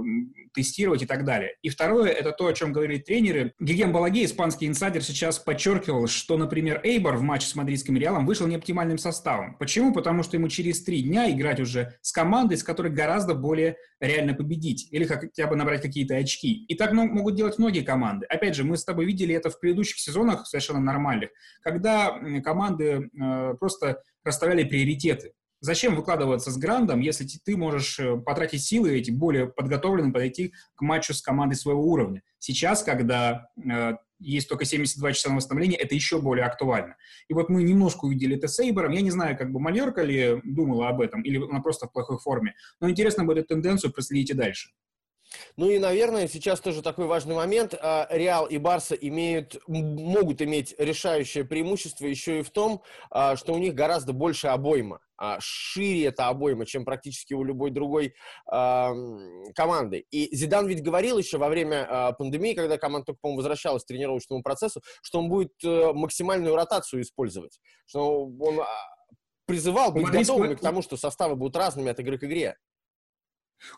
S4: тестировать и так далее. И второе, это то, о чем говорили тренеры. Гиген Балаге, испанский инсайдер, сейчас подчеркивал, что, например, Эйбор в матче с мадридским Реалом вышел неоптимальным составом. Почему? Потому что ему через три дня играть уже с командой, с которой гораздо более реально победить или хотя бы набрать какие-то очки. И так могут делать многие команды. Опять же, мы с тобой видели это в предыдущих сезонах совершенно нормальных, когда команды э, просто расставляли приоритеты. Зачем выкладываться с грандом, если ты можешь э, потратить силы эти более подготовленным подойти к матчу с командой своего уровня? Сейчас, когда э, есть только 72 часа на восстановление, это еще более актуально. И вот мы немножко увидели это с Эйбором. Я не знаю, как бы Мальорка ли думала об этом, или она просто в плохой форме. Но интересно будет тенденцию проследить и дальше.
S1: Ну и, наверное, сейчас тоже такой важный момент. А, Реал и Барса имеют, могут иметь решающее преимущество еще и в том, а, что у них гораздо больше обойма. А, шире эта обойма, чем практически у любой другой команды. И Зидан ведь говорил еще во время пандемии, когда команда только, по-моему, возвращалась к тренировочному процессу, что он будет э, максимальную ротацию использовать. Что он призывал быть готовым к тому, что составы будут разными от игры к игре.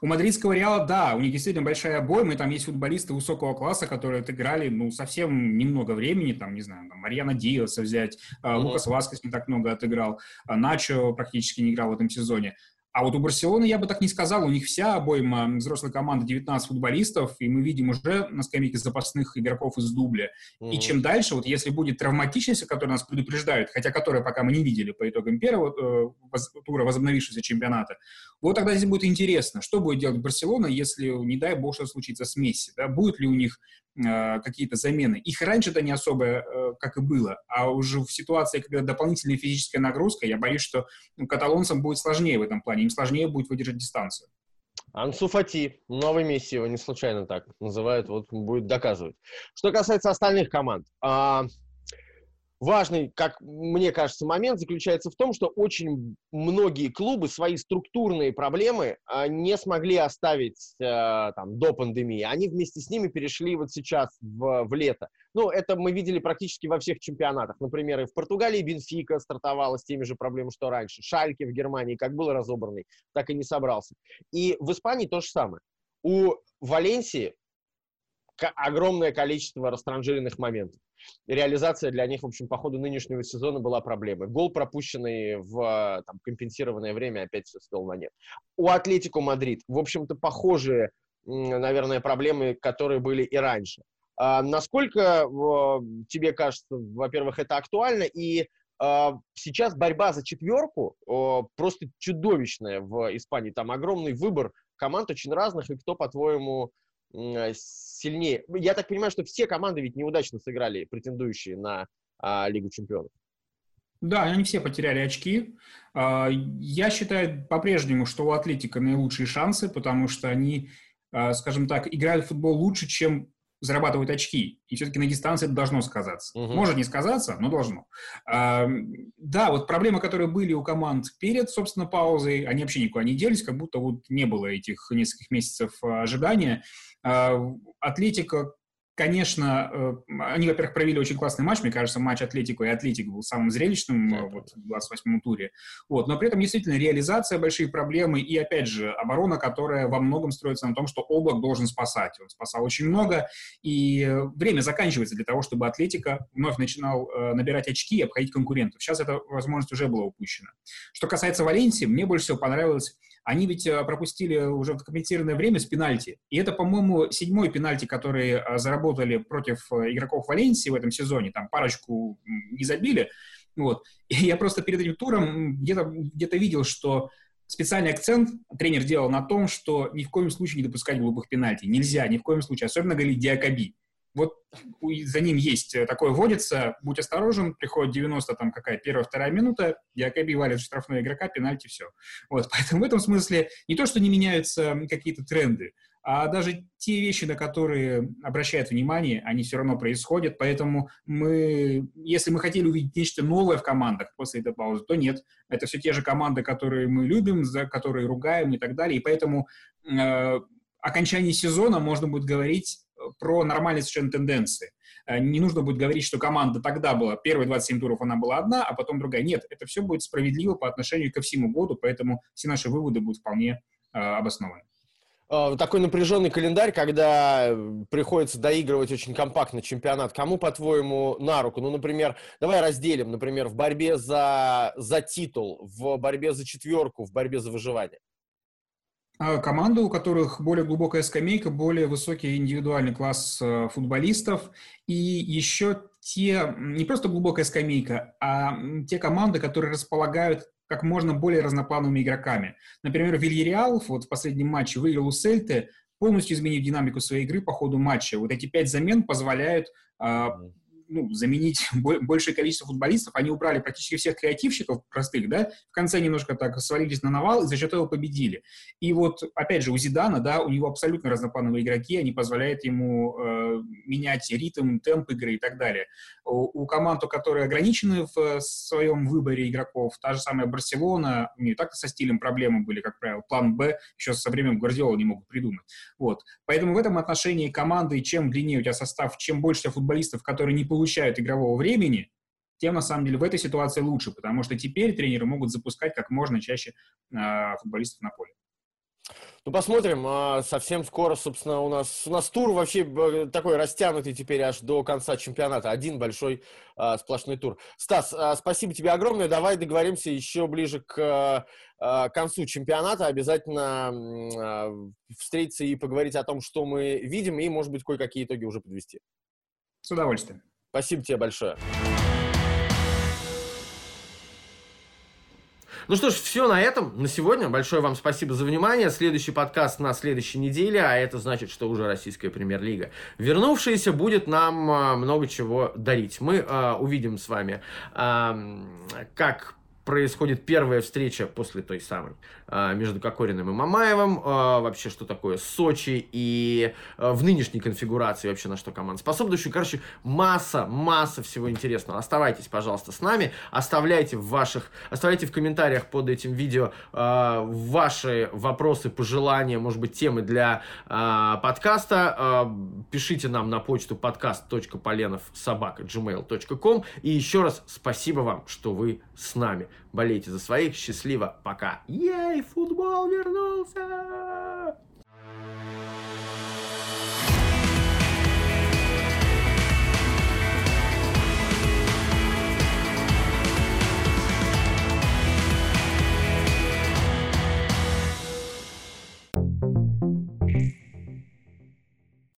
S4: У мадридского Реала, да, у них действительно большая обойма, и там есть футболисты высокого класса, которые отыграли, ну, совсем немного времени, там, не знаю, там, Марьяна Диаса взять, mm-hmm. Лукас Васкес не так много отыграл, а Начо практически не играл в этом сезоне. А вот у Барселоны я бы так не сказал, у них вся обойма взрослой команды 19 футболистов, и мы видим уже на скамейке запасных игроков из дубля. Mm-hmm. И чем дальше, вот если будет травматичность, которая нас предупреждает, хотя которая пока мы не видели по итогам первого э, тура возобновившегося чемпионата, вот тогда здесь будет интересно, что будет делать Барселона, если, не дай бог, что случится с Месси, да? будут ли у них какие-то замены. Их раньше-то не особо, э, как и было, а уже в ситуации, когда дополнительная физическая нагрузка, я боюсь, что ну, каталонцам будет сложнее в этом плане, им сложнее будет выдержать дистанцию.
S1: Ансу Фати, новый Месси, его не случайно так называют, вот будет доказывать. Что касается остальных команд, а, важный, как мне кажется, момент заключается в том, что очень многие клубы свои структурные проблемы а, не смогли оставить а, там, до пандемии. Они вместе с ними перешли вот сейчас в, в лето. Ну, это мы видели практически во всех чемпионатах. Например, и в Португалии Бенфика стартовала с теми же проблемами, что раньше. Шальке в Германии как был разобранный, так и не собрался. И в Испании то же самое. У Валенсии огромное количество растранжиренных моментов. Реализация для них, в общем, по ходу нынешнего сезона была проблемой. Гол, пропущенный в там, компенсированное время, опять все свел на нет. У Атлетико Мадрид, в общем-то, похожие, наверное, проблемы, которые были и раньше. А, насколько тебе кажется, во-первых, это актуально, и а, сейчас борьба за четверку просто чудовищная в Испании. Там огромный выбор команд очень разных, и кто, по-твоему, сильнее. Я так понимаю, что все команды ведь неудачно сыграли, претендующие на а, Лигу чемпионов.
S4: Да, они все потеряли очки. А, я считаю по-прежнему, что у Атлетика наилучшие шансы, потому что они, а, скажем так, играют в футбол лучше, чем зарабатывают очки. И все-таки на дистанции это должно сказаться. Угу. Может не сказаться, но должно. А, да, вот проблемы, которые были у команд перед, собственно, паузой, они вообще никуда не делись, как будто вот не было этих нескольких месяцев ожидания. А, Атлетика Конечно, э, они, во-первых, провели очень классный матч. Мне кажется, матч Атлетико и Атлетик был самым зрелищным э, вот, в 28-м туре. Вот. Но при этом действительно реализация, большие проблемы и, опять же, оборона, которая во многом строится на том, что Облак должен спасать. Он спасал очень много, и время заканчивается для того, чтобы Атлетика вновь начинал э, набирать очки и обходить конкурентов. Сейчас эта возможность уже была упущена. Что касается Валенсии, мне больше всего понравилось они ведь э, пропустили уже в компенсированное время с пенальти. И это, по-моему, седьмой пенальти, который э, заработали против э, игроков Валенсии в этом сезоне. Там парочку не забили. Вот. И я просто перед этим туром где-то где видел, что специальный акцент тренер делал на том, что ни в коем случае не допускать глупых пенальти. Нельзя, ни в коем случае. Особенно говорили Диакоби вот за ним есть э, такое вводится, будь осторожен, приходит 90, там какая первая, вторая минута, Якоби валит штрафного игрока, пенальти, все. Вот, *laughs* поэтому в этом смысле не то, что не меняются какие-то тренды, а даже те вещи, на которые обращают внимание, они все равно происходят, поэтому мы, если мы хотели увидеть нечто новое в командах после этой паузы, то нет, это все те же команды, которые мы любим, за которые ругаем и так далее, и поэтому э, окончание сезона можно будет говорить про нормальные совершенно тенденции. Э, не нужно будет говорить, что команда тогда была, первые 27 туров она была одна, а потом другая. Нет, это все будет справедливо по отношению ко всему году, поэтому все наши выводы будут вполне э, обоснованы
S1: э, такой напряженный календарь, когда приходится доигрывать очень компактно чемпионат. Кому, по-твоему, на руку? Ну, например, давай разделим, например, в борьбе за, за титул, в борьбе за четверку, в борьбе за выживание.
S4: А, команды, у которых более глубокая скамейка, более высокий индивидуальный класс э, футболистов, и еще те, не просто глубокая скамейка, а те команды, которые располагают как можно более разноплановыми игроками. Например, Вильяреал вот в последнем матче выиграл у Сельты полностью изменив динамику своей игры по ходу матча. Вот эти пять замен позволяют а, ну, заменить *laughs* большее количество футболистов. Они убрали практически всех креативщиков простых, да, в конце немножко так свалились на навал и за счет этого победили. И вот, опять же, у Зидана, да, у него абсолютно разноплановые игроки, они позволяют ему э, менять ритм, темп игры и так далее. У, у команд, которые ограничены в э, своем выборе игроков, та же самая Барселона, у нее так со стилем проблемы были, как правило, план Б еще со временем Гвардиола не могут придумать. Вот. Поэтому в этом отношении команды, чем длиннее у тебя состав, чем больше у тебя футболистов, которые не получают получают игрового времени, тем на самом деле в этой ситуации лучше, потому что теперь тренеры могут запускать как можно чаще э, футболистов на поле.
S1: Ну, посмотрим. А, совсем скоро, собственно, у нас, у нас тур вообще э, такой растянутый теперь аж до конца чемпионата. Один большой а, сплошной тур. Стас, а, спасибо тебе огромное. Давай договоримся еще ближе к а, концу чемпионата. Обязательно а, встретиться и поговорить о том, что мы видим, и, может быть, кое-какие итоги уже подвести.
S4: С удовольствием.
S1: Спасибо тебе большое. Ну что ж, все на этом, на сегодня. Большое вам спасибо за внимание. Следующий подкаст на следующей неделе, а это значит, что уже российская премьер-лига вернувшаяся будет нам а, много чего дарить. Мы а, увидим с вами, а, как происходит первая встреча после той самой а, между Кокориным и Мамаевым, а, вообще что такое Сочи и а, в нынешней конфигурации вообще на что команда способна. Еще, короче, масса, масса всего интересного. Оставайтесь, пожалуйста, с нами, оставляйте в ваших, оставляйте в комментариях под этим видео ваши вопросы, пожелания, может быть, темы для подкаста. Пишите нам на почту подкаст.поленов собака gmail.com и еще раз спасибо вам, что вы с нами болейте за своих, счастливо, пока. Ей, футбол вернулся!